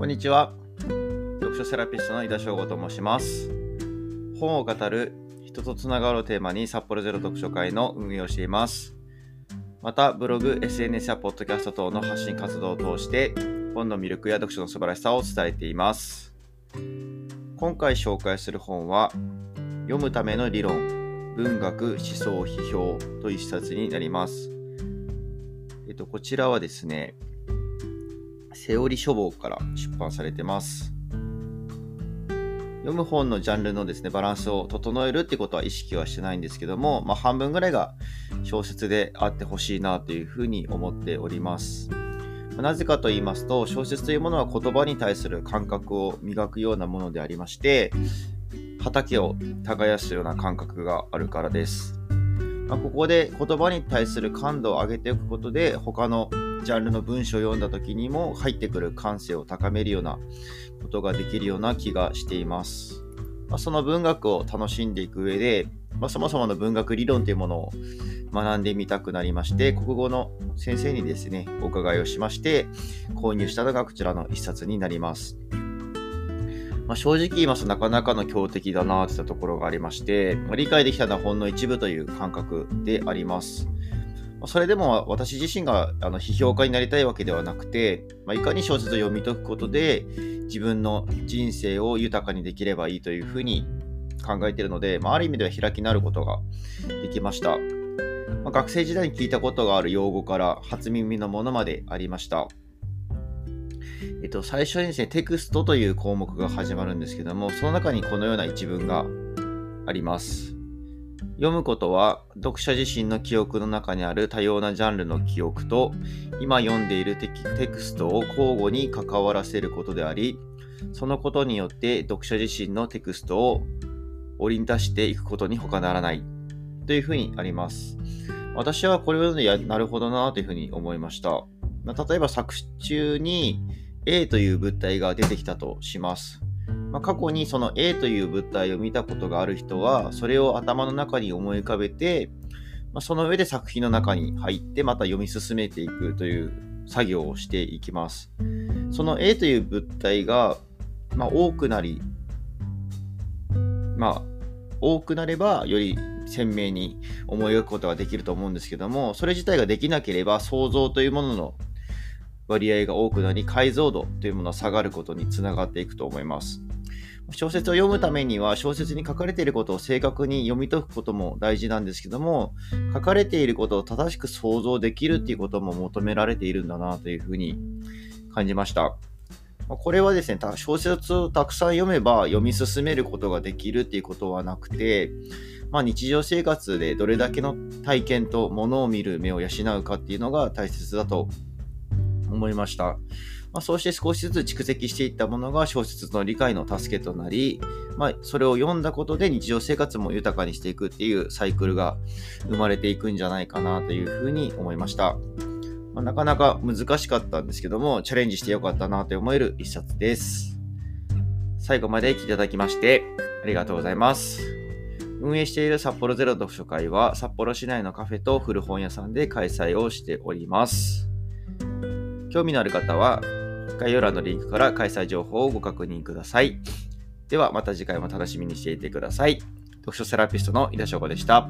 こんにちは。読書セラピストの井田翔吾と申します。本を語る人とつながるをテーマに札幌ゼロ読書会の運営をしています。また、ブログ、SNS やポッドキャスト等の発信活動を通して、本の魅力や読書の素晴らしさを伝えています。今回紹介する本は、読むための理論、文学、思想、批評という一冊になります。えっと、こちらはですね、セオリ書房から出版されてます。読む本のジャンルのですね、バランスを整えるってことは意識はしてないんですけども、まあ、半分ぐらいが小説であってほしいなというふうに思っております。なぜかと言いますと、小説というものは言葉に対する感覚を磨くようなものでありまして、畑を耕すような感覚があるからです。まあ、ここで言葉に対する感度を上げておくことで、他のジャンルの文章を読んだ時にも入ってくる感性を高めるようなことができるような気がしています。まあ、その文学を楽しんでいく上で、まあ、そもそもの文学理論というものを学んでみたくなりまして、国語の先生にですね、お伺いをしまして、購入したのがこちらの一冊になります。まあ、正直言いますとなかなかの強敵だなといったところがありまして、ま、理解できたのはほんの一部という感覚であります。それでも私自身があの批評家になりたいわけではなくて、まあ、いかに小説を読み解くことで自分の人生を豊かにできればいいというふうに考えているので、まあ、ある意味では開きなることができました。まあ、学生時代に聞いたことがある用語から初耳のものまでありました。えっと、最初にですね、テクストという項目が始まるんですけども、その中にこのような一文があります。読むことは読者自身の記憶の中にある多様なジャンルの記憶と今読んでいるテクストを交互に関わらせることでありそのことによって読者自身のテクストを織り出していくことに他ならないというふうにあります。私はこれを読んでやなるほどなというふうに思いました。例えば作中に A という物体が出てきたとします。まあ、過去にその A という物体を見たことがある人は、それを頭の中に思い浮かべて、まあ、その上で作品の中に入ってまた読み進めていくという作業をしていきます。その A という物体が、まあ、多くなり、まあ、多くなればより鮮明に思い描くことができると思うんですけども、それ自体ができなければ想像というものの割合が多くなり、解像度というものは下がることにつながっていくと思います。小説を読むためには小説に書かれていることを正確に読み解くことも大事なんですけども書かれていることを正しく想像できるっていうことも求められているんだなというふうに感じました。これはですね、小説をたくさん読めば読み進めることができるっていうことはなくて、まあ、日常生活でどれだけの体験と物を見る目を養うかっていうのが大切だと思いました。まあ、そうして少しずつ蓄積していったものが小説の理解の助けとなり、まあ、それを読んだことで日常生活も豊かにしていくっていうサイクルが生まれていくんじゃないかなというふうに思いました。まあ、なかなか難しかったんですけども、チャレンジしてよかったなと思える一冊です。最後まで聞いていただきましてありがとうございます。運営している札幌ゼロ読書会は札幌市内のカフェと古本屋さんで開催をしております。興味のある方は概要欄のリンクから開催情報をご確認ください。ではまた次回も楽しみにしていてください。読書セラピストの井田翔子でした。